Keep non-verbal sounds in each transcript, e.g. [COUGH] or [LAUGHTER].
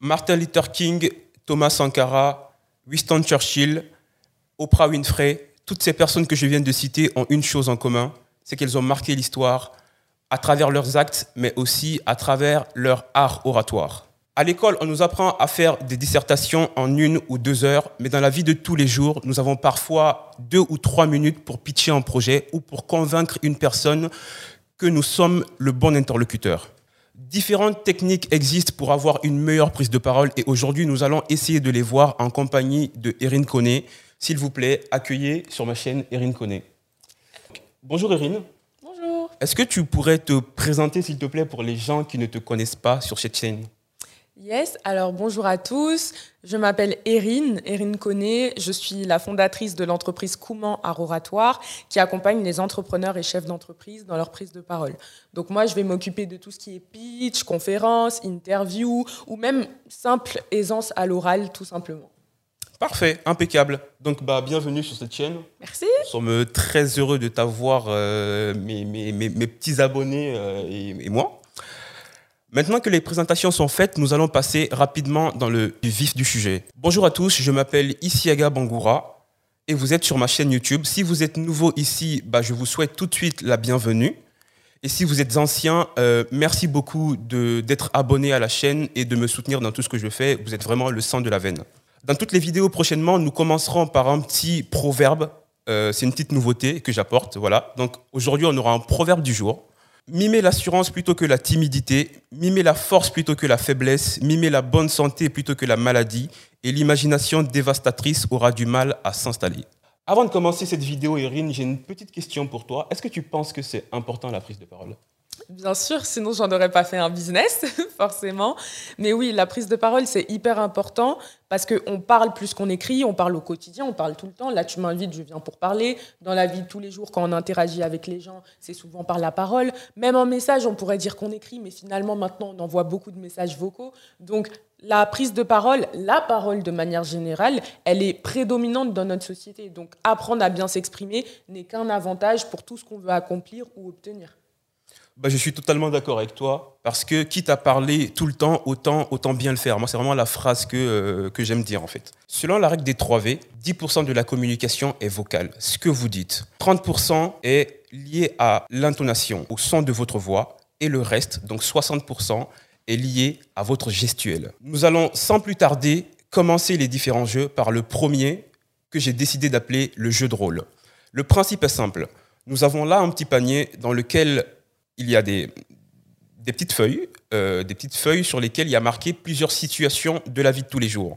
Martin Luther King, Thomas Sankara, Winston Churchill, Oprah Winfrey, toutes ces personnes que je viens de citer ont une chose en commun, c'est qu'elles ont marqué l'histoire à travers leurs actes, mais aussi à travers leur art oratoire. À l'école, on nous apprend à faire des dissertations en une ou deux heures, mais dans la vie de tous les jours, nous avons parfois deux ou trois minutes pour pitcher un projet ou pour convaincre une personne que nous sommes le bon interlocuteur. Différentes techniques existent pour avoir une meilleure prise de parole et aujourd'hui, nous allons essayer de les voir en compagnie de Erin Koné. S'il vous plaît, accueillez sur ma chaîne Erin Koné. Bonjour Erin. Bonjour. Est-ce que tu pourrais te présenter, s'il te plaît, pour les gens qui ne te connaissent pas sur cette chaîne? Yes, alors bonjour à tous. Je m'appelle Erin, Erin Koné. Je suis la fondatrice de l'entreprise Kouman à Oratoire qui accompagne les entrepreneurs et chefs d'entreprise dans leur prise de parole. Donc moi, je vais m'occuper de tout ce qui est pitch, conférence, interview ou même simple aisance à l'oral, tout simplement. Parfait, impeccable. Donc, bah, bienvenue sur cette chaîne. Merci. Nous sommes très heureux de t'avoir, euh, mes, mes, mes, mes petits abonnés euh, et, et moi. Maintenant que les présentations sont faites, nous allons passer rapidement dans le vif du sujet. Bonjour à tous, je m'appelle Isiaga Bangoura et vous êtes sur ma chaîne YouTube. Si vous êtes nouveau ici, bah, je vous souhaite tout de suite la bienvenue. Et si vous êtes ancien, euh, merci beaucoup d'être abonné à la chaîne et de me soutenir dans tout ce que je fais. Vous êtes vraiment le sang de la veine. Dans toutes les vidéos prochainement, nous commencerons par un petit proverbe. Euh, C'est une petite nouveauté que j'apporte. Voilà. Donc aujourd'hui, on aura un proverbe du jour. Mimer l'assurance plutôt que la timidité, mimer la force plutôt que la faiblesse, mimer la bonne santé plutôt que la maladie, et l'imagination dévastatrice aura du mal à s'installer. Avant de commencer cette vidéo, Erin, j'ai une petite question pour toi. Est-ce que tu penses que c'est important la prise de parole? Bien sûr, sinon j'en aurais pas fait un business, [LAUGHS] forcément. Mais oui, la prise de parole, c'est hyper important parce qu'on parle plus qu'on écrit, on parle au quotidien, on parle tout le temps. Là, tu m'invites, je viens pour parler. Dans la vie de tous les jours, quand on interagit avec les gens, c'est souvent par la parole. Même en message, on pourrait dire qu'on écrit, mais finalement, maintenant, on envoie beaucoup de messages vocaux. Donc, la prise de parole, la parole de manière générale, elle est prédominante dans notre société. Donc, apprendre à bien s'exprimer n'est qu'un avantage pour tout ce qu'on veut accomplir ou obtenir. Bah, Je suis totalement d'accord avec toi, parce que quitte à parler tout le temps, autant, autant bien le faire. Moi, c'est vraiment la phrase que, euh, que j'aime dire, en fait. Selon la règle des 3 V, 10% de la communication est vocale, ce que vous dites. 30% est lié à l'intonation, au son de votre voix, et le reste, donc 60%, est lié à votre gestuelle. Nous allons sans plus tarder commencer les différents jeux par le premier que j'ai décidé d'appeler le jeu de rôle. Le principe est simple. Nous avons là un petit panier dans lequel il y a des, petites feuilles, euh, des petites feuilles sur lesquelles il y a marqué plusieurs situations de la vie de tous les jours.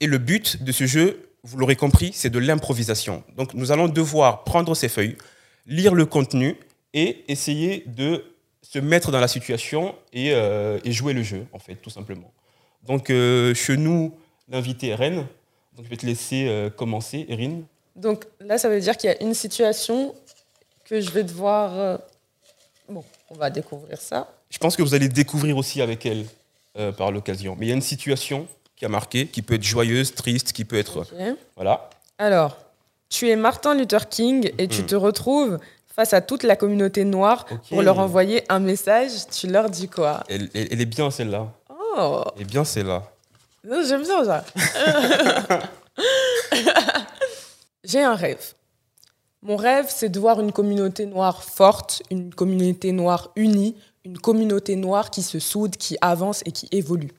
Et le but de ce jeu, vous l'aurez compris, c'est de l'improvisation. Donc nous allons devoir prendre ces feuilles, lire le contenu et essayer de se mettre dans la situation et, euh, jouer le jeu, en fait, tout simplement. Donc euh, chez nous, l'invité est Rennes. Donc je vais te laisser commencer, Erin. Donc là, ça veut dire qu'il y a une situation que je vais devoir. Euh, Bon, on va découvrir ça. Je pense que vous allez découvrir aussi avec elle euh, par l'occasion. Mais il y a une situation qui a marqué, qui peut être joyeuse, triste, qui peut être... Ok. Voilà. Alors, tu es Martin Luther King et tu Mhm. te retrouves face à toute la communauté noire pour leur envoyer un message. Tu leur dis quoi? Elle, elle- elle est bien celle-là. Oh, Elle est bien celle-là. j'aime bien ça. [LAUGHS] [LAUGHS] J'ai un rêve. Mon rêve, c'est de voir une communauté noire forte, une communauté noire unie, une communauté noire qui se soude, qui avance et qui évolue.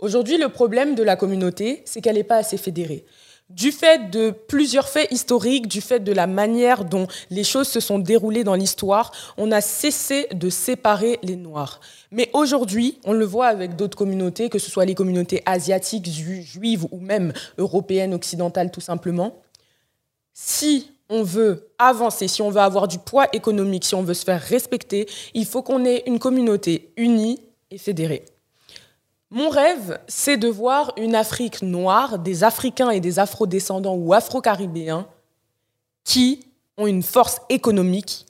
Aujourd'hui, le problème de la communauté, c'est qu'elle n'est pas assez fédérée. Du fait de plusieurs faits historiques, du fait de la manière dont les choses se sont déroulées dans l'histoire, on a cessé de séparer les Noirs. Mais aujourd'hui, on le voit avec d'autres communautés, que ce soit les communautés asiatiques, ju- juives ou même européennes, occidentales tout simplement. Si on veut avancer, si on veut avoir du poids économique, si on veut se faire respecter, il faut qu'on ait une communauté unie et fédérée. Mon rêve, c'est de voir une Afrique noire, des Africains et des Afro-descendants ou Afro-Caribéens qui ont une force économique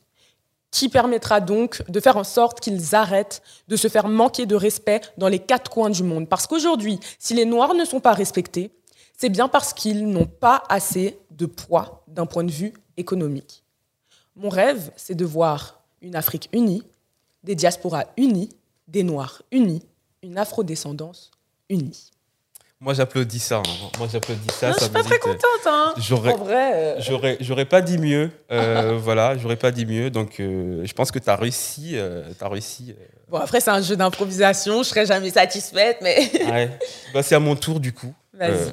qui permettra donc de faire en sorte qu'ils arrêtent de se faire manquer de respect dans les quatre coins du monde. Parce qu'aujourd'hui, si les Noirs ne sont pas respectés, c'est bien parce qu'ils n'ont pas assez de poids d'un point de vue économique. Mon rêve, c'est de voir une Afrique unie, des diasporas unies, des Noirs unis, une afrodescendance unie. Moi, j'applaudis ça. hein. Moi, j'applaudis ça. Non, je ça suis pas très contente, hein. J'aurais, En vrai. euh, j'aurais, j'aurais pas dit mieux. Euh, [LAUGHS] voilà, j'aurais pas dit mieux. Donc, euh, je pense que tu as réussi. Euh, t'as réussi. euh. Bon, après, c'est un jeu d'improvisation. Je serai jamais satisfaite, mais. Ouais. [LAUGHS] Bah, c'est à mon tour, du coup. Vas-y.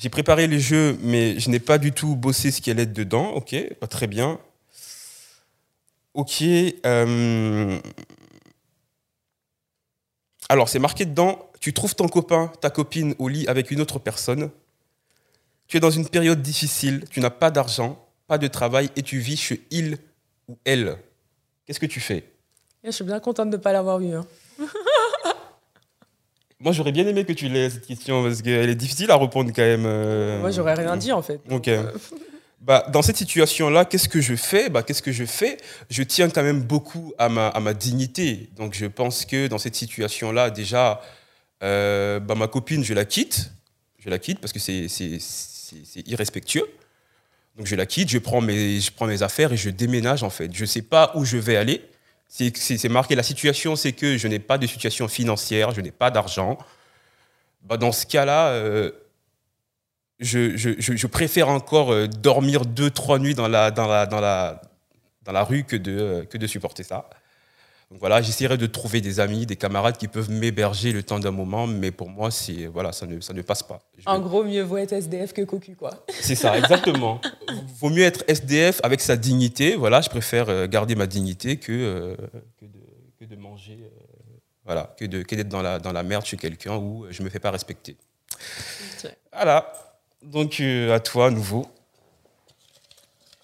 J'ai préparé les jeux, mais je n'ai pas du tout bossé ce qui allait être dedans. Ok, bah, très bien. Ok. euh, Alors, c'est marqué dedans. Tu trouves ton copain, ta copine au lit avec une autre personne. Tu es dans une période difficile. Tu n'as pas d'argent, pas de travail et tu vis chez il ou elle. Qu'est-ce que tu fais? Je suis bien contente de ne pas l'avoir eu. hein. [LAUGHS] Moi, j'aurais bien aimé que tu l'aies cette question parce qu'elle est difficile à répondre quand même. euh. Moi, j'aurais rien dit, en fait. Ok. Bah, dans cette situation-là, qu'est-ce que je fais? Bah, Qu'est-ce que je fais? Je tiens quand même beaucoup à ma, à ma dignité. Donc, je pense que dans cette situation-là, déjà, euh, bah, ma copine, je la quitte. Je la quitte parce que c'est c'est- c'est- c'est irrespectueux. Donc, je la quitte, je prends, mes, je prends mes affaires et je déménage, en fait. Je ne sais pas où je vais aller. C'est marqué, la situation, c'est que je n'ai pas de situation financière, je n'ai pas d'argent. Bah, dans ce cas-là, euh, je- je préfère encore euh, dormir deux, trois nuits dans la, dans la, dans la, dans la rue que de, euh, que de supporter ça. Donc voilà, j'essaierai de trouver des amis, des camarades qui peuvent m'héberger le temps d'un moment, mais pour moi, c'est voilà, ça ne, ça ne passe pas. Je- En gros, mieux vaut être SDF que cocu, quoi. C'est ça, exactement. [LAUGHS] Vaut mieux être SDF avec sa dignité. Voilà, je préfère euh, garder ma dignité que, euh, que, de, que de manger, euh, voilà, que de- que d'être dans la, dans la merde chez quelqu'un où je ne me fais pas respecter. Voilà. Donc, euh, à toi, à nouveau.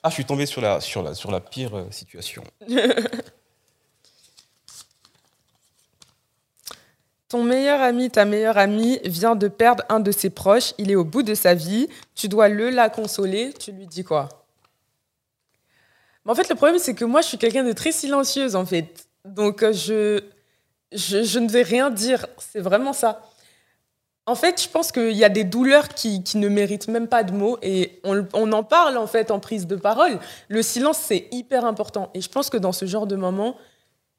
Ah, je suis tombé sur la, sur la, sur la pire situation. [LAUGHS] Ton meilleur ami, ta meilleure amie vient de perdre un de ses proches, il est au bout de sa vie, tu dois le la consoler, tu lui dis quoi? Mais En fait, le problème, c'est que moi, je suis quelqu'un de très silencieuse, en fait. Donc, euh, je, je, ne vais rien dire, c'est vraiment ça. En fait, je pense qu'il y a des douleurs qui, qui ne méritent même pas de mots et on, on en parle, en fait, en prise de parole. Le silence, c'est hyper important. Et je pense que dans ce genre de moment,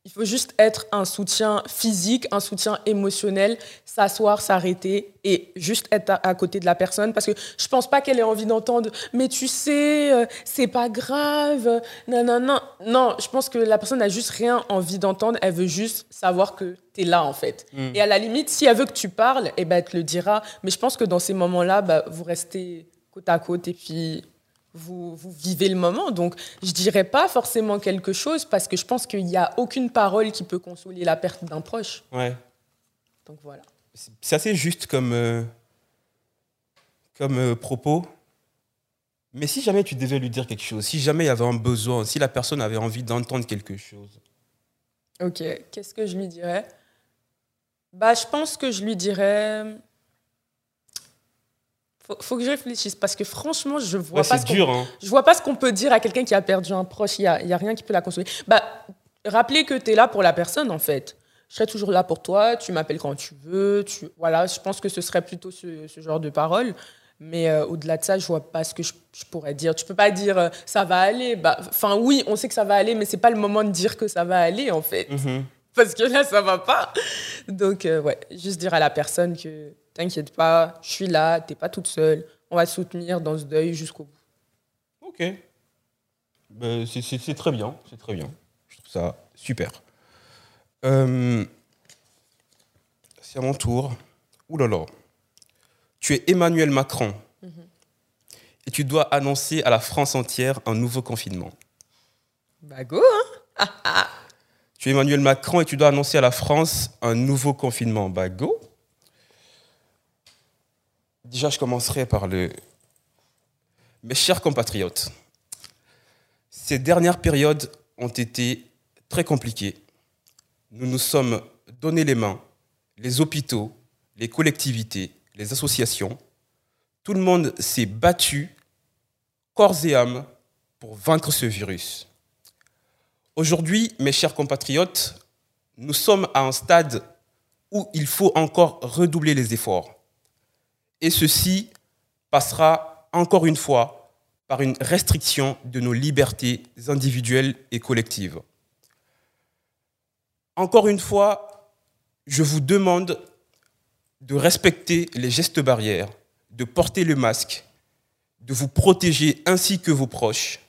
il faut juste être un soutien physique, un soutien émotionnel, s'asseoir, s'arrêter et juste être à, à côté de la personne. Parce que je pense pas qu'elle ait envie d'entendre « mais tu sais, euh, c'est pas grave, non, non, non ». Non, je pense que la personne n'a juste rien envie d'entendre, elle veut juste savoir que tu es là en fait. Mm. Et à la limite, si elle veut que tu parles, eh ben, elle te le dira. Mais je pense que dans ces moments-là, bah, vous restez côte à côte et puis vous, vous vivez le moment. Donc, je dirais pas forcément quelque chose parce que je pense qu'il n'y a aucune parole qui peut consoler la perte d'un proche. Ouais. Donc voilà. C'est c'est assez juste comme, euh, comme euh, propos. Mais si jamais tu devais lui dire quelque chose, si jamais il y avait un besoin, si la personne avait envie d'entendre quelque chose, Ok, qu'est-ce que je lui dirais? Bah, je pense que je lui dirais. Faut, faut que je réfléchisse parce que franchement, je vois Ouais, pas. c'est ce dur. Hein. Je vois pas ce qu'on peut dire à quelqu'un qui a perdu un proche. Il y a, il y a rien qui peut la consoler. Bah, rappelez que tu es là pour la personne en fait. Je serai toujours là pour toi. Tu m'appelles quand tu veux. Tu voilà. Je pense que ce serait plutôt ce, ce genre de parole. Mais euh, au-delà de ça, je vois pas ce que je, je pourrais dire. Tu peux pas dire euh, ça va aller. Bah, enfin oui, on sait que ça va aller, mais c'est pas le moment de dire que ça va aller en fait Mhm. parce que là, ça va pas. Donc, euh, ouais, juste dire à la personne que t'inquiète pas, je suis là, t'es pas toute seule, on va te soutenir dans ce deuil jusqu'au bout. Ok. Ben, c'est- très bien, c'est très bien. Je trouve ça super. Euh, c'est à mon tour. Ouh là là. Tu es Emmanuel Macron et tu dois annoncer à la France entière un nouveau confinement. Bah, go, hein [LAUGHS] Tu es Emmanuel Macron et tu dois annoncer à la France un nouveau confinement. Bah go. Déjà, je commencerai par le... Mes chers compatriotes, ces dernières périodes ont été très compliquées. Nous nous sommes donné les mains, les hôpitaux, les collectivités, les associations. Tout le monde s'est battu corps et âme pour vaincre ce virus. Aujourd'hui, mes chers compatriotes, nous sommes à un stade où il faut encore redoubler les efforts. Et ceci passera encore une fois par une restriction de nos libertés individuelles et collectives. Encore une fois, je vous demande de respecter les gestes barrières, de porter le masque, de vous protéger ainsi que vos proches.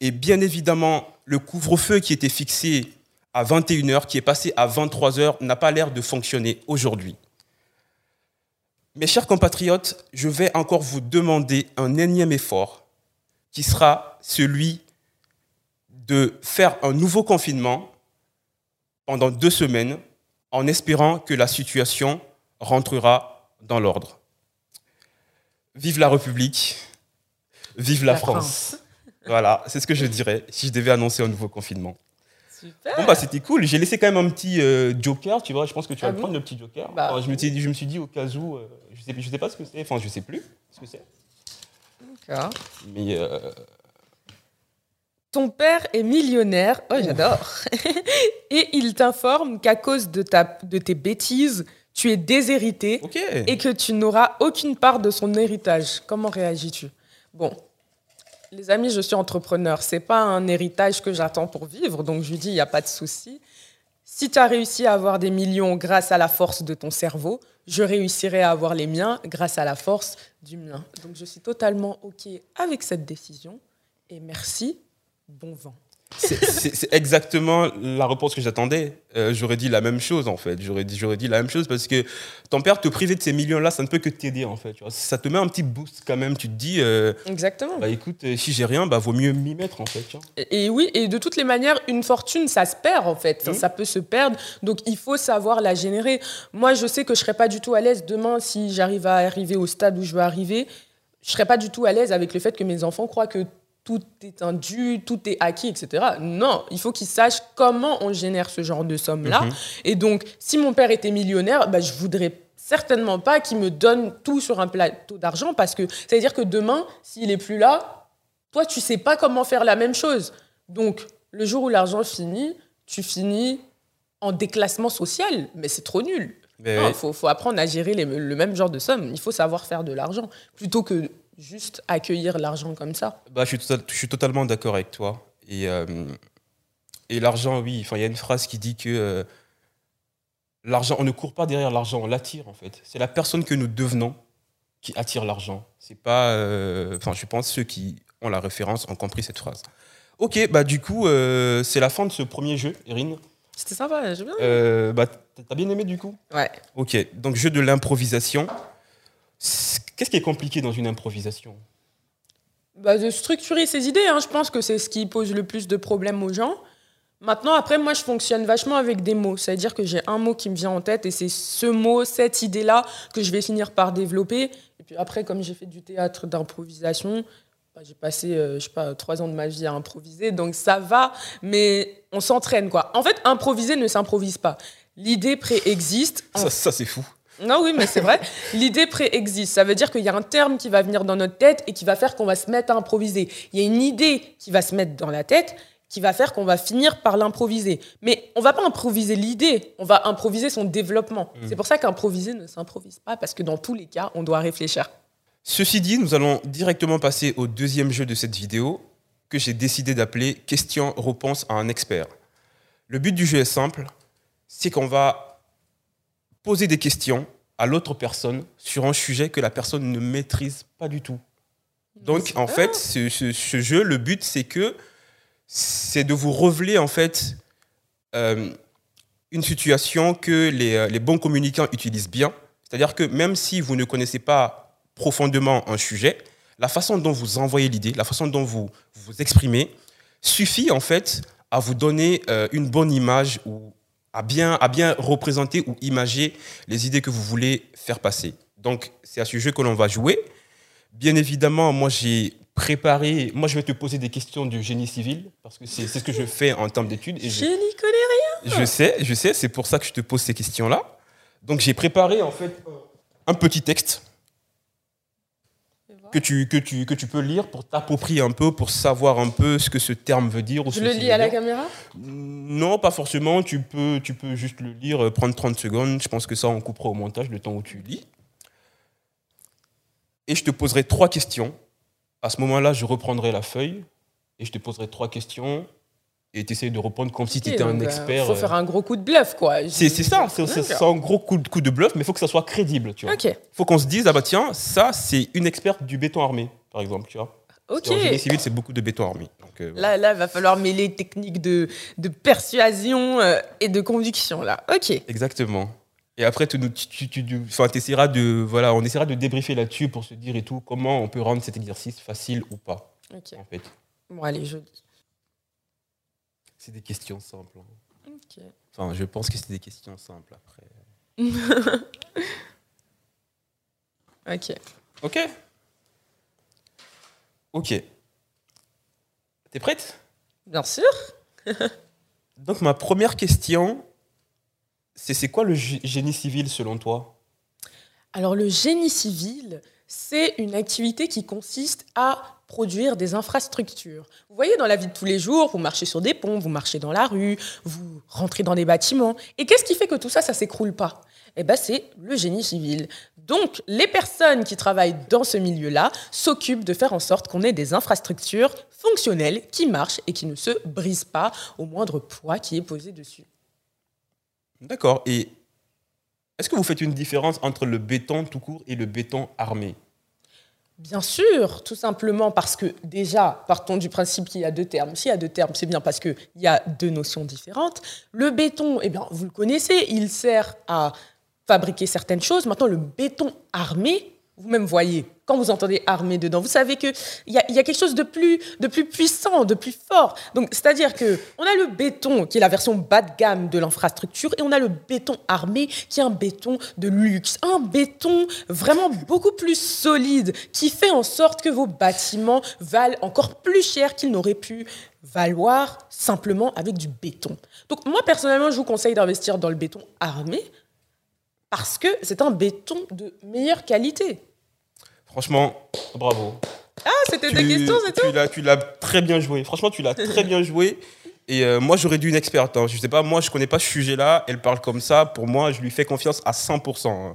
Et bien évidemment, le couvre-feu qui était fixé à 21h, qui est passé à 23h, n'a pas l'air de fonctionner aujourd'hui. Mes chers compatriotes, je vais encore vous demander un énième effort qui sera celui de faire un nouveau confinement pendant deux semaines en espérant que la situation rentrera dans l'ordre. Vive la République, vive la, France. Voilà, c'est ce que je dirais si je devais annoncer un nouveau confinement. Super. Bon, bah, c'était cool. J'ai laissé quand même un petit euh, joker, tu vois. Je pense que tu vas Ah le prendre, le petit joker. Bah, je, me suis dit, je me suis dit au cas où, euh, je sais, je sais pas ce que c'est, enfin, je sais plus ce que c'est. D'accord. Mais euh, Ton père est millionnaire, oh j'adore, et il t'informe qu'à cause de, ta, de tes bêtises, tu es déshérité ok. et que tu n'auras aucune part de son héritage. Comment réagis-tu? Bon, les amis, je suis entrepreneur. C'est pas un héritage que j'attends pour vivre, donc je lui dis, il n'y a pas de souci. Si tu as réussi à avoir des millions grâce à la force de ton cerveau, je réussirai à avoir les miens grâce à la force du mien. Donc je suis totalement OK avec cette décision et merci, bon vent. C'est- exactement la réponse que j'attendais. Euh, j'aurais dit la même chose en fait. J'aurais dit, la même chose parce que ton père te priver de ces millions-là, ça ne peut que t'aider en fait. tu vois. Ça te met un petit boost quand même. Tu te dis, euh, Exactement. bah écoute, euh, si j'ai rien, bah vaut mieux m'y mettre en fait. tu vois. Et, et oui, et de toutes les manières, une fortune, ça se perd en fait. Mhm. Ça peut se perdre. Donc il faut savoir la générer. Moi, je sais que je serais pas du tout à l'aise demain si j'arrive à arriver au stade où je veux arriver. Je serais pas du tout à l'aise avec le fait que mes enfants croient que tout est un dû, tout est acquis, etc. Non, il faut qu'ils sachent comment on génère ce genre de somme-là. Mhm. Et donc, si mon père était millionnaire, bah, je voudrais certainement pas qu'il me donne tout sur un plateau d'argent parce que ça veut dire que demain, s'il est plus là, toi, tu sais pas comment faire la même chose. Donc, le jour où l'argent finit, tu finis en déclassement social. Mais c'est trop nul. Il faut, faut apprendre à gérer les- le même genre de somme. Il faut savoir faire de l'argent plutôt que juste accueillir l'argent comme ça. Bah, je, suis total- je suis totalement d'accord avec toi. Et, euh, et l'argent, oui, enfin, il y a une phrase qui dit que euh, l'argent, on ne court pas derrière l'argent, on l'attire en fait. C'est la personne que nous devenons qui attire l'argent. C'est pas, euh, enfin, je pense ceux qui ont la référence ont compris cette phrase. Ok, bah du coup, c'est la fin de ce premier jeu, Erin. C'était sympa, j'ai bien. Euh, bah, t'as bien aimé du coup? Ouais. Ok, donc jeu de l'improvisation. Qu'est-ce qui est compliqué dans une improvisation? Bah, de structurer ses idées, hein, je pense que c'est ce qui pose le plus de problèmes aux gens. Maintenant, après, moi, je fonctionne vachement avec des mots. C'est-à-dire que j'ai un mot qui me vient en tête et c'est ce mot, cette idée-là que je vais finir par développer. Et puis après, comme j'ai fait du théâtre d'improvisation, bah, j'ai passé, euh, je sais pas, trois ans de ma vie à improviser, donc ça va, mais on s'entraîne, quoi. En fait, improviser ne s'improvise pas. L'idée préexiste. En Ça, ça c'est fou. Non, oui, mais c'est vrai. [LAUGHS] L'idée préexiste. Ça veut dire qu'il y a un terme qui va venir dans notre tête et qui va faire qu'on va se mettre à improviser. Il y a une idée qui va se mettre dans la tête qui va faire qu'on va finir par l'improviser. Mais on va pas improviser l'idée, on va improviser son développement. Mm. C'est pour ça qu'improviser ne s'improvise pas, parce que dans tous les cas, on doit réfléchir. Ceci dit, nous allons directement passer au deuxième jeu de cette vidéo que j'ai décidé d'appeler Question-réponse à un expert. Le but du jeu est simple, c'est qu'on va poser des questions à l'autre personne sur un sujet que la personne ne maîtrise pas du tout. Donc, en fait, ce, ce- ce jeu, le but, c'est que c'est de vous révéler en fait euh, une situation que les, euh, les bons communicants utilisent bien. C'est-à-dire que même si vous ne connaissez pas profondément un sujet, la façon dont vous envoyez l'idée, la façon dont vous vous exprimez, suffit en fait à vous donner euh, une bonne image ou à bien, à bien représenter ou imager les idées que vous voulez faire passer. Donc, c'est à ce jeu que l'on va jouer. Bien évidemment, moi, j'ai préparé. Moi, je vais te poser des questions de génie civil, parce que c'est ce que je fais en termes d'études. je- n'y connais rien. je sais, je sais, c'est pour ça que je te pose ces questions-là. Donc j'ai préparé en fait un petit texte que tu, que tu, que tu peux lire pour t'approprier un peu, pour savoir un peu ce que ce terme veut dire. Ou Je ce le lis à la caméra? Non, pas forcément. Tu peux, tu peux juste le lire, euh, prendre 30 secondes. Je pense que ça, on coupera au montage le temps où tu lis. Et je te poserai trois questions. À ce moment-là, je reprendrai la feuille et je te poserai trois questions. Et tu essaies de répondre comme si tu étais un euh, expert. faut euh. faire un gros coup de bluff, quoi. C'est ça, c'est un gros coup de, coup de bluff, mais il faut que ça soit crédible, tu vois. Ok, faut qu'on se dise, ah bah tiens, ça, c'est une experte du béton armé, par exemple, tu vois. ok. En génie civil, c'est beaucoup de béton armé. Donc, euh, voilà. Là, là, va falloir mêler techniques de, de persuasion euh, et de conviction, là. Ok. Exactement. Et après, tu, tu, tu, tu- t'essaieras de, voilà, on essaiera de débriefer là-dessus pour se dire et tout, comment on peut rendre cet exercice facile ou pas, Ok. en fait. Bon, allez, joli. C'est des questions simples. hein. Enfin, je pense que c'est des questions simples après. [LAUGHS] Ok. Ok Ok. T'es prête? Bien sûr. [LAUGHS] Donc, ma première question, c'est c'est quoi le gé- génie civil selon toi? Alors, le génie civil, c'est une activité qui consiste à produire des infrastructures. Vous voyez, dans la vie de tous les jours, vous marchez sur des ponts, vous marchez dans la rue, vous rentrez dans des bâtiments. Et qu'est-ce qui fait que tout ça, ça s'écroule pas? Eh ben, c'est le génie civil. Donc, les personnes qui travaillent dans ce milieu-là s'occupent de faire en sorte qu'on ait des infrastructures fonctionnelles qui marchent et qui ne se brisent pas au moindre poids qui est posé dessus. D'accord. Et est-ce que vous faites une différence entre le béton tout court et le béton armé? Bien sûr, tout simplement parce que déjà, partons du principe qu'il y a deux termes. S'il y a deux termes, c'est bien parce qu'il y a deux notions différentes. Le béton, eh bien, vous le connaissez, il sert à fabriquer certaines choses. Maintenant, le béton armé, vous-même voyez, quand vous entendez armé dedans, vous savez qu'il y, a- y a quelque chose de plus, de plus puissant, de plus fort. Donc, c'est-à-dire que on a le béton, qui est la version bas de gamme de l'infrastructure, et on a le béton armé, qui est un béton de luxe. Un béton vraiment beaucoup plus solide, qui fait en sorte que vos bâtiments valent encore plus cher qu'ils n'auraient pu valoir simplement avec du béton. Donc, moi, personnellement, je vous conseille d'investir dans le béton armé, parce que c'est un béton de meilleure qualité. Franchement, bravo. Ah, c'était des questions, c'est tout tu l'as, très bien joué. Franchement, tu l'as [LAUGHS] très bien joué. Et euh, moi, j'aurais dû une experte. hein. Je sais pas, moi, je connais pas ce sujet-là. Elle parle comme ça. Pour moi, je lui fais confiance à 100%. hein.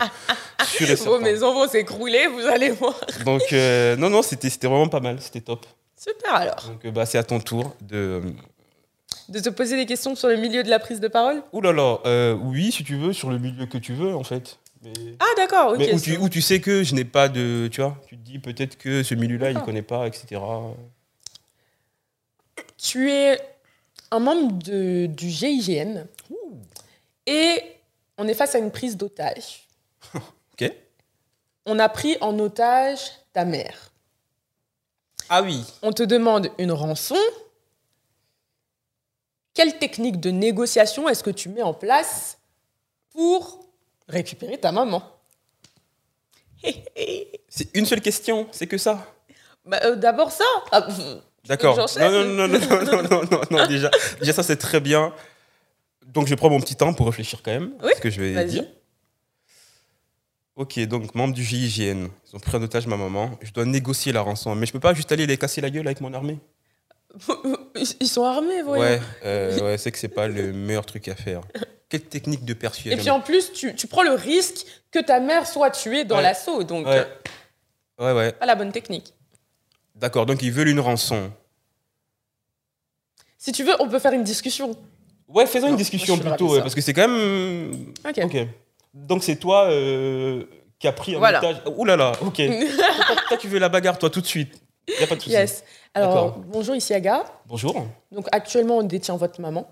Sûr et Vos maisons vont s'écrouler, vous allez voir. Donc, euh, non, non, c'était, c'était vraiment pas mal. C'était top. Super alors. Donc, euh, bah, c'est à ton tour de. De te poser des questions sur le milieu de la prise de parole? Ouh là là, euh, oui, si tu veux, sur le milieu que tu veux, en fait. Mais, Ah d'accord, ok. mais où, tu, où tu sais que je n'ai pas de. Tu vois, tu te dis peut-être que ce milieu-là, il ne connaît pas, etc. Tu es un membre de- du GIGN et on est face à une prise d'otage. [LAUGHS] Ok. On a pris en otage ta mère. Ah oui. On te demande une rançon. Quelle technique de négociation est-ce que tu mets en place pour récupérer ta maman? [LAUGHS] C'est une seule question, c'est que ça? Bah, euh, D'abord ça. Ah, D'accord. Non, non, non, non, non, non, non, non, déjà, déjà, ça c'est très bien. Donc je prends mon petit temps pour réfléchir quand même. Oui, ce que je vais dire. Ok, donc membre du GIGN. Ils ont pris en otage ma maman. Je dois négocier la rançon. Mais je peux pas juste aller les casser la gueule avec mon armée? Ils sont armés, voyons. Ouais, euh, ouais c'est que c'est pas le meilleur truc à faire. Quelle technique de Et persuasion puis en plus, tu, tu prends le risque que ta mère soit tuée dans Ouais. l'assaut. Donc, Ouais. Ouais, ouais. pas la bonne technique. D'accord, donc ils veulent une rançon. Si tu veux, on peut faire une discussion. Ouais, faisons Non, une discussion plutôt, parce que c'est quand même. Ok. Ok. Donc c'est toi euh, qui a pris en Voilà. otage. Ouh là là, ok. [LAUGHS] toi, toi, tu veux la bagarre, toi, tout de suite. Y a pas de souci. yes. Alors, bonjour, ici Aga. Bonjour. Donc, actuellement, on détient votre maman.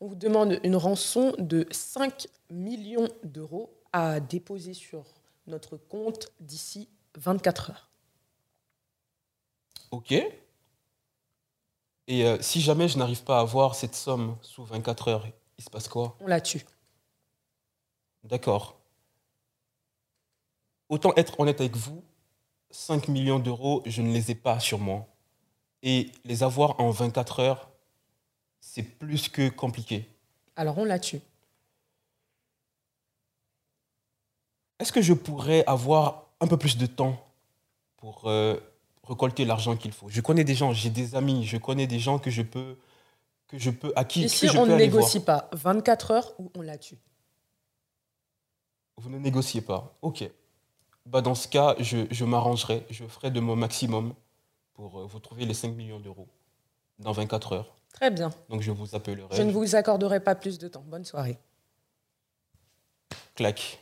On vous demande une rançon de 5 millions d'euros à déposer sur notre compte d'ici 24 heures. Ok. Et euh, si jamais je n'arrive pas à avoir cette somme sous 24 heures, il se passe quoi? On la tue. D'accord. Autant être honnête avec vous, 5 millions d'euros, je ne les ai pas sur moi. Et les avoir en 24 heures, c'est plus que compliqué. Alors, on la tue. Est-ce que je pourrais avoir un peu plus de temps pour euh, récolter l'argent qu'il faut? Je connais des gens, j'ai des amis, je connais des gens que je peux, que je peux à qui Ici, que je on peux ne aller voir. négocie pas. 24 heures ou on la tue? Vous ne négociez pas. Ok. Bah dans ce cas, je, je m'arrangerai, je ferai de mon maximum pour euh, vous trouver les 5 millions d'euros dans 24 heures. Très bien. Donc je vous appellerai. Je ne vous accorderai pas plus de temps. Bonne soirée. Clac.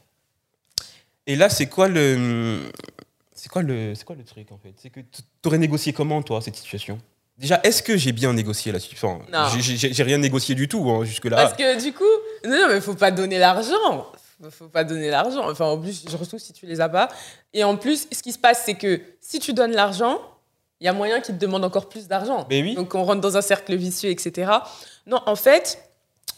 Et là, c'est quoi le. C'est quoi, le, c'est quoi le truc en fait? C'est que tu aurais négocié comment toi cette situation? Déjà, est-ce que j'ai bien négocié la situation? Non. J'ai- rien négocié du tout hein, jusque-là. Parce que du coup, non, non, mais il faut pas donner l'argent. Faut- faut pas donner l'argent. Enfin, en plus, surtout si tu les as pas. Et en plus, ce qui se passe, c'est que si tu donnes l'argent, il y a moyen qu'ils te demandent encore plus d'argent. Oui. Donc, on rentre dans un cercle vicieux, etc. Non, en fait,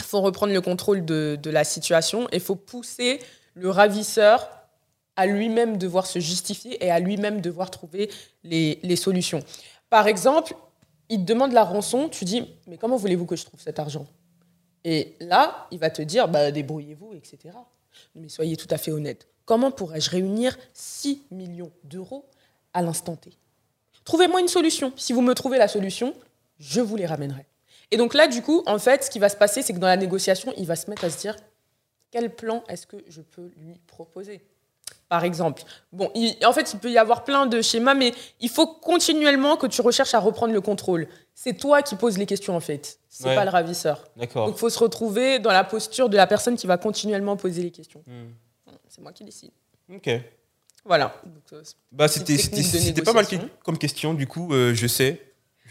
il faut reprendre le contrôle de, de la situation et il faut pousser le ravisseur à lui-même devoir se justifier et à lui-même devoir trouver les, les solutions. Par exemple, il te demande la rançon, tu dis, mais comment voulez-vous que je trouve cet argent? Et là, il va te dire, bah, débrouillez-vous, etc. Mais soyez tout à fait honnête. Comment pourrais-je réunir 6 millions d'euros à l'instant T? Trouvez-moi une solution. Si vous me trouvez la solution, je vous les ramènerai. Et donc là, du coup, en fait, ce qui va se passer, c'est que dans la négociation, il va se mettre à se dire, quel plan est-ce que je peux lui proposer? Par exemple. Bon, il- en fait, il peut y avoir plein de schémas, mais il faut continuellement que tu recherches à reprendre le contrôle. C'est toi qui poses les questions, en fait. C'est Ouais. pas le ravisseur. D'accord. Donc, il faut se retrouver dans la posture de la personne qui va continuellement poser les questions. Hmm. C'est moi qui décide. Ok. Voilà. Donc, euh, Bah, c'était pas mal comme question. Du coup, euh, je sais.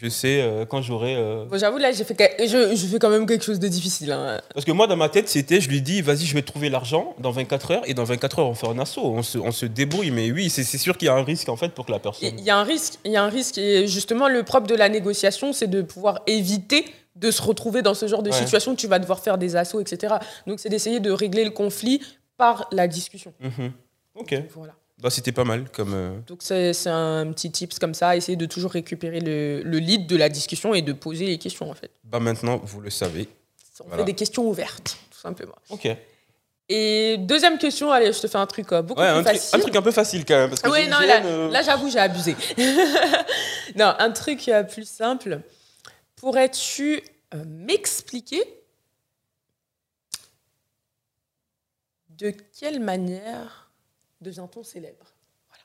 Je sais euh, quand j'aurai. euh, Bon, J'avoue, là, j'ai fait, que- je, je fais quand même quelque chose de difficile. hein. Parce que moi, dans ma tête, c'était, je lui dis, vas-y, je vais trouver l'argent dans 24 heures, et dans 24 heures, on fait un assaut, on se, on se débrouille. Mais oui, c'est sûr qu'il y a un risque, en fait, pour que la personne... Il y a un risque. Il y a un risque. Et justement, le propre de la négociation, c'est de pouvoir éviter de se retrouver dans ce genre de Ouais. situation où tu vas devoir faire des assauts, etc. Donc, c'est d'essayer de régler le conflit par la discussion. Mhm. Ok, Donc, Voilà. Bah, c'était pas mal comme... euh, Donc, c'est un petit tips comme ça. Essayer de toujours récupérer le, le lead de la discussion et de poser les questions, en fait. Bah maintenant, vous le savez. On Voilà. fait des questions ouvertes, tout simplement. Ok. Ouais, Et deuxième question, allez, je te fais un truc euh, beaucoup un, plus truc, facile. un truc un peu facile quand même. Parce que Oui, j'ai- non, là, euh, là, j'avoue, j'ai abusé. [LAUGHS] non, un truc plus simple. Pourrais-tu m'expliquer de quelle manière devient-on célèbre? Voilà.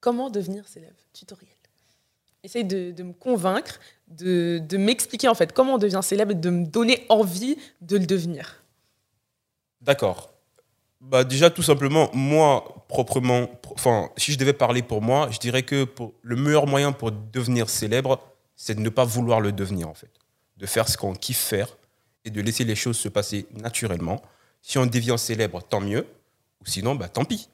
Comment devenir célèbre? Tutoriel. Essaye de, de me convaincre, de, de m'expliquer en fait comment on devient célèbre de me donner envie de le devenir. D'accord. Bah déjà, tout simplement, moi, proprement, pro- enfin, si je devais parler pour moi, je dirais que le meilleur moyen pour devenir célèbre, c'est de ne pas vouloir le devenir, en fait. De faire ce qu'on kiffe faire et de laisser les choses se passer naturellement. Si on devient célèbre, tant mieux. Ou sinon, bah, tant pis.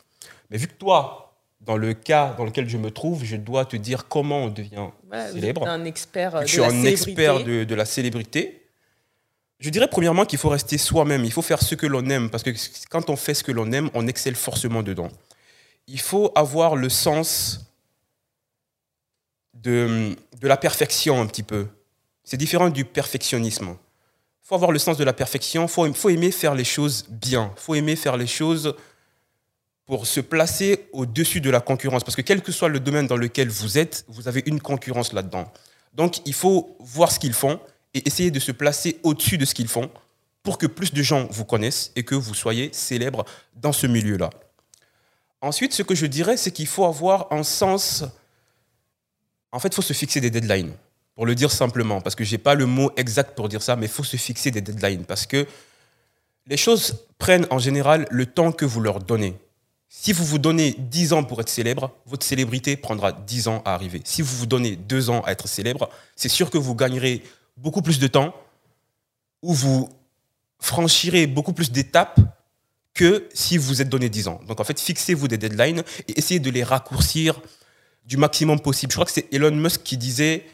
Mais vu que toi, dans le cas dans lequel je me trouve, je dois te dire comment on devient Voilà, célèbre. un expert Je de suis la un célébrité. expert de, de la célébrité. Je dirais premièrement qu'il faut rester soi-même. Il faut faire ce que l'on aime. Parce que quand on fait ce que l'on aime, on excelle forcément dedans. Il faut avoir le sens de, de la perfection un petit peu. C'est différent du perfectionnisme. Il faut avoir le sens de la perfection. Il faut, faut aimer faire les choses bien. Il faut aimer faire les choses pour se placer au-dessus de la concurrence. Parce que quel que soit le domaine dans lequel vous êtes, vous avez une concurrence là-dedans. Donc, il faut voir ce qu'ils font et essayer de se placer au-dessus de ce qu'ils font pour que plus de gens vous connaissent et que vous soyez célèbre dans ce milieu-là. Ensuite, ce que je dirais, c'est qu'il faut avoir un sens. En fait, il faut se fixer des deadlines, pour le dire simplement, parce que je n'ai pas le mot exact pour dire ça, mais il faut se fixer des deadlines, parce que les choses prennent en général le temps que vous leur donnez. Si vous vous donnez 10 ans pour être célèbre, votre célébrité prendra 10 ans à arriver. Si vous vous donnez 2 ans à être célèbre, c'est sûr que vous gagnerez beaucoup plus de temps ou vous franchirez beaucoup plus d'étapes que si vous êtes donné 10 ans. Donc en fait, fixez-vous des deadlines et essayez de les raccourcir du maximum possible. Je crois que c'est Elon Musk qui disait,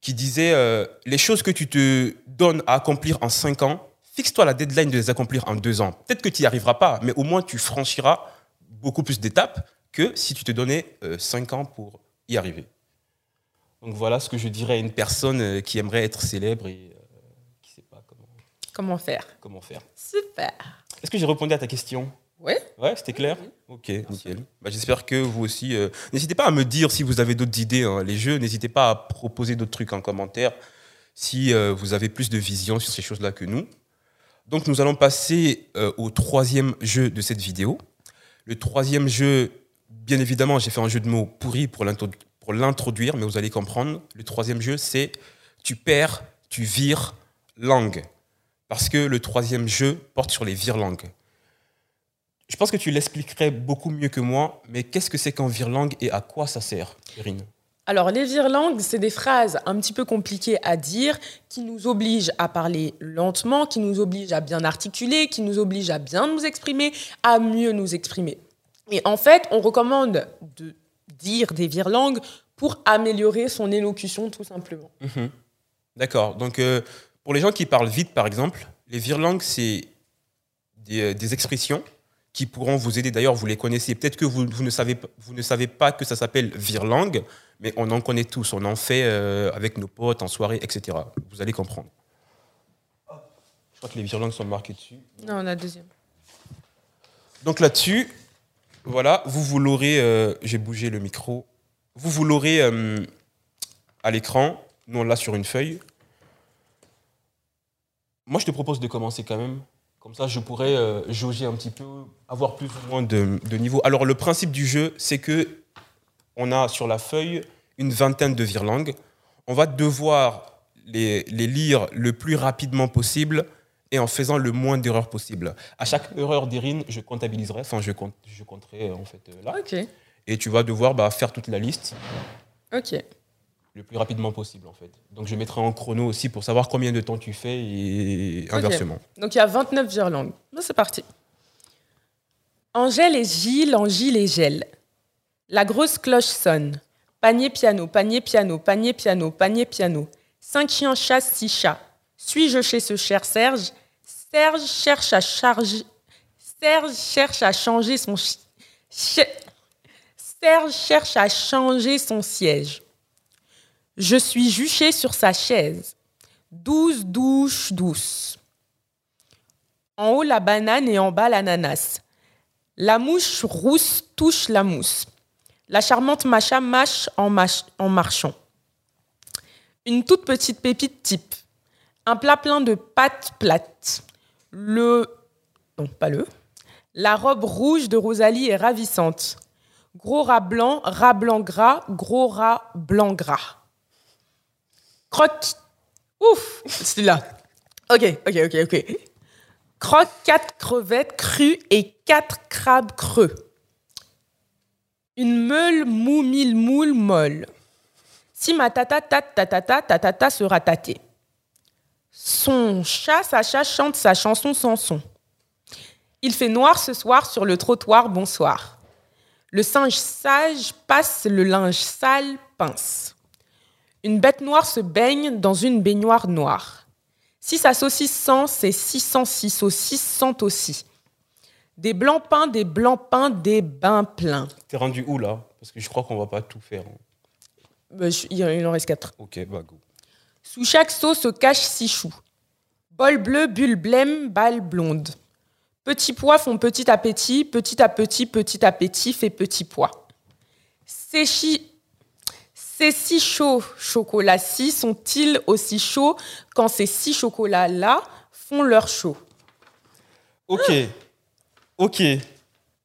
qui disait euh, les choses que tu te donnes à accomplir en 5 ans, fixe-toi la deadline de les accomplir en 2 ans. Peut-être que tu n'y arriveras pas, mais au moins tu franchiras beaucoup plus d'étapes que si tu te donnais 5 ans pour y arriver. Donc voilà ce que je dirais à une personne euh, qui aimerait être célèbre et euh, qui ne sait pas comment, Comment faire? Comment faire. Super. Est-ce que j'ai répondu à ta question? Ouais. Ouais, c'était clair? Ok, nickel. Bah, J'espère que vous aussi. euh, N'hésitez pas à me dire si vous avez d'autres idées, hein, les jeux. N'hésitez pas à proposer d'autres trucs en commentaire si euh, vous avez plus de vision sur ces choses-là que nous. Donc, nous allons passer euh, au troisième jeu de cette vidéo. Le troisième jeu, bien évidemment, j'ai fait un jeu de mots pourri pour l'introdu- pour l'introduire, mais vous allez comprendre. Le troisième jeu, c'est tu perds, tu vires langue. Parce que le troisième jeu porte sur les vire-langues. Je pense que tu l'expliquerais beaucoup mieux que moi, mais qu'est-ce que c'est qu'un vire-langue et à quoi ça sert, Irine? Alors, les vire-langues, c'est des phrases un petit peu compliquées à dire, qui nous obligent à parler lentement, qui nous obligent à bien articuler, qui nous obligent à bien nous exprimer, à mieux nous exprimer. Et en fait, on recommande de dire des vire-langues pour améliorer son élocution, tout simplement. Mhm. D'accord. Donc, euh, pour les gens qui parlent vite, par exemple, les vire-langues, c'est des, euh, des expressions qui pourront vous aider. D'ailleurs, vous les connaissez. Peut-être que vous, vous ne savez, pas- vous ne savez pas que ça s'appelle vire-langue, mais on en connaît tous. On en fait euh, avec nos potes, en soirée, etc. Vous allez comprendre. Je crois que les vire-langues sont marquées dessus. Non, la deuxième. Donc là-dessus, voilà, vous vous l'aurez, euh, j'ai bougé le micro, vous vous l'aurez euh, à l'écran, nous on l'a sur une feuille. Moi je te propose de commencer quand même, comme ça je pourrais euh, jauger un petit peu, avoir plus ou moins de, de niveau. Alors le principe du jeu, c'est que on a sur la feuille une vingtaine de virelangues. On va devoir les, les lire le plus rapidement possible et en faisant le moins d'erreurs possible. À chaque erreur d'Irine, je comptabiliserai, enfin je, compte, je compterai en fait euh, là. Ok, Et tu vas devoir bah, faire toute la liste ok. Le plus rapidement possible en fait. Donc je mettrai en chrono aussi pour savoir combien de temps tu fais et inversement. Donc il y a 29 vire-langues. Bon, c'est parti. Angèle et Gilles, en Gilles et Gel. La grosse cloche sonne. Panier piano, panier piano, panier piano, panier piano. Cinq chiens chassent six chats. Suis-je chez ce cher Serge? Serge cherche à charger. Serge cherche à changer son. Serge cherche à changer son siège. Je suis juché sur sa chaise. Douze douches douces. En haut, la banane et en bas, l'ananas. La mouche rousse touche la mousse. La charmante Macha mâche en, mâche- en marchant. Une toute petite pépite type. Un plat plein de pâtes plates. Le. Non, pas le. La robe rouge de Rosalie est ravissante. Gros rat blanc, rat blanc gras, gros rat blanc gras. Croque. Ouf, c'est là. Ok, ok, ok, ok. Croque quatre crevettes crues et quatre crabes creux. Une meule mou mille moules molle. Si ma tata tate ta tata, ta tata sera tâtée. Son chat, sa chat chante sa chanson sans son. Il fait noir ce soir sur le trottoir, bonsoir. Le singe sage passe, le linge sale pince. Une bête noire se baigne dans une baignoire noire. Si sa saucisse sent, c'est 606 saucisses sentent aussi. Des blancs pains, des blancs pains, des bains pleins. T'es rendu où là? Parce que je crois qu'on va pas tout faire. Euh, je- Il en reste quatre. Ok, bah go. Sous chaque seau se cache six choux. Bol bleu, bulle blême, balle blonde. Petits pois font petit appétit, petit à petit, petit appétit fait petit pois. Ces, chi- ces six chauds chocolats-ci sont-ils aussi chauds quand ces six chocolats-là font leur chaud Ok, ok.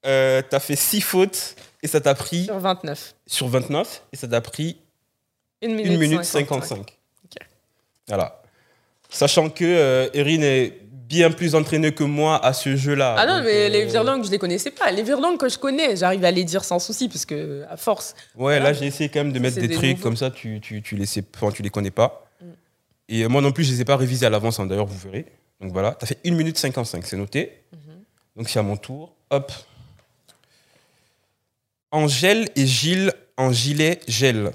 Euh, T'as fait 6 fautes et ça t'a pris Sur 29. sur 29 et ça t'a pris Une minute, 1 minute 55. 55. Ok. Voilà. Sachant que euh, Erin est bien plus entraînée que moi à ce jeu-là. Ah non, mais euh, les virlangues, je les connaissais pas. Les virlangues que je connais, j'arrive à les dire sans souci, parce que, à force. Ouais, là j'ai essayé quand même de mettre des, des trucs nouveaux. comme ça, tu, tu, tu, les sais, enfin, tu les connais pas. Mm. Et euh, moi non plus, je les ai pas révisés à l'avance, hein, d'ailleurs, vous verrez. Donc voilà, tu as fait 1 minute 55, c'est noté. Mhm. Donc c'est à mon tour. Hop. Angèle et Gilles en gilet gel.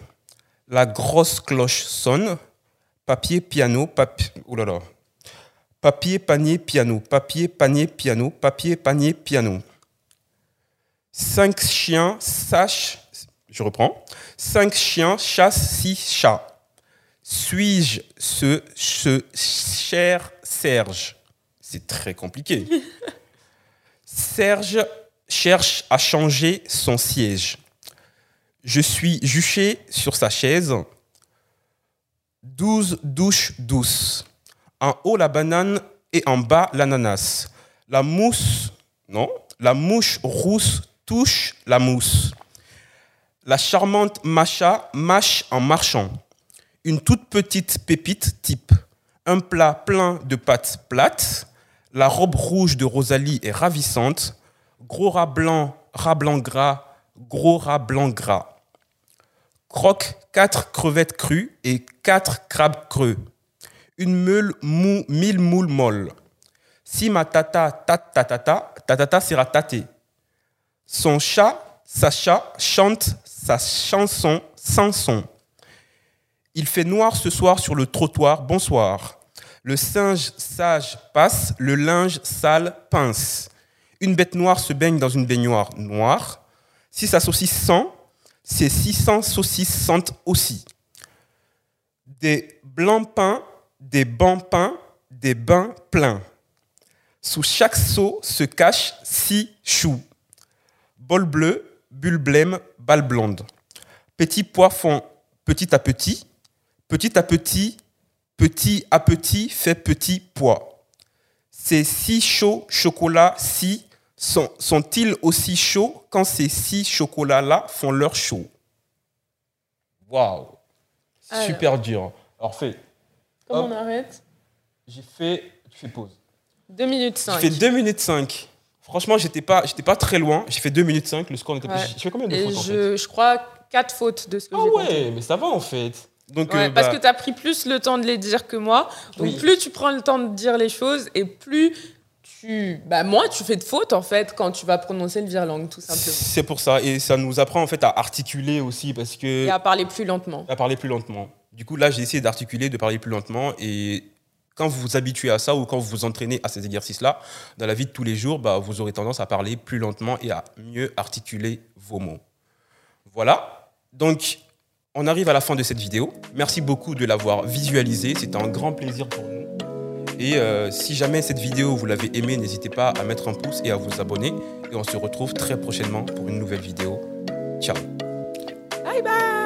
La grosse cloche sonne. Papier, piano, papier. Oh là là. Papier, panier, piano. Papier, panier, piano. Papier, panier, piano. Cinq chiens sachent. Je reprends. Cinq chiens chassent six chats. Suis-je ce, ce cher Serge? C'est très compliqué. [LAUGHS] Serge cherche à changer son siège. Je suis juché sur sa chaise. Douze douches douces. En haut la banane et en bas l'ananas. La mousse, non, la mouche rousse touche la mousse. La charmante Macha mâche en marchant. une toute petite pépite type un plat plein de pâtes plates, la robe rouge de Rosalie est ravissante, gros rat blanc, rat blanc gras, gros rat blanc gras. Croque quatre crevettes crues et quatre crabes creux. Une meule mou, mille moules molles. Si ma tata tate tatata, tatata sera tâtée. Son chat, Sacha, chante sa chanson sans son. Il fait noir ce soir sur le trottoir, bonsoir. Le singe sage passe, le linge sale pince. Une bête noire se baigne dans une baignoire noire. Si sa saucisse sent, ses 600 saucisses sentent aussi. Des blancs pains, des bancs peints, des bains pleins. Sous chaque seau se cachent six choux. Bol bleu, bulle blême, balle blonde. Petits pois font petit à petit, petit à petit, petit à petit fait petit pois. Ces six chauds chocolats si sont, sont-ils aussi chauds quand ces six chocolats-là font leur chaud Waouh. Super dur. Alors fais. Comment Hop. on arrête? J'ai fait. Tu fais pause. 2 minutes J'ai 5. fait 2 minutes 5. Franchement, j'étais pas, j'étais pas très loin. J'ai fait 2 minutes 5. Le score n'était pas. Ouais. Je fais combien de Et fautes en fait? je, je crois 4 fautes de ce que Ah j'ai compté. ouais, mais ça va en fait. Donc, Ouais, euh, parce bah, que tu as pris plus le temps de les dire que moi. Donc Oui. plus tu prends le temps de dire les choses et plus tu... Bah, moins tu fais de fautes en fait quand tu vas prononcer le virlangue tout simplement. c'est pour ça. Et ça nous apprend en fait à articuler aussi parce que. Et à parler plus lentement. à parler plus lentement. Du coup, là, j'ai essayé d'articuler, de parler plus lentement. Et quand vous vous habituez à ça ou quand vous vous entraînez à ces exercices-là, dans la vie de tous les jours, bah, vous aurez tendance à parler plus lentement et à mieux articuler vos mots. Voilà. Donc, on arrive à la fin de cette vidéo. Merci beaucoup de l'avoir visualisé. C'était un grand plaisir pour nous. Et euh, si jamais cette vidéo vous l'avez aimée, n'hésitez pas à mettre un pouce et à vous abonner. Et on se retrouve très prochainement pour une nouvelle vidéo. Ciao Bye bye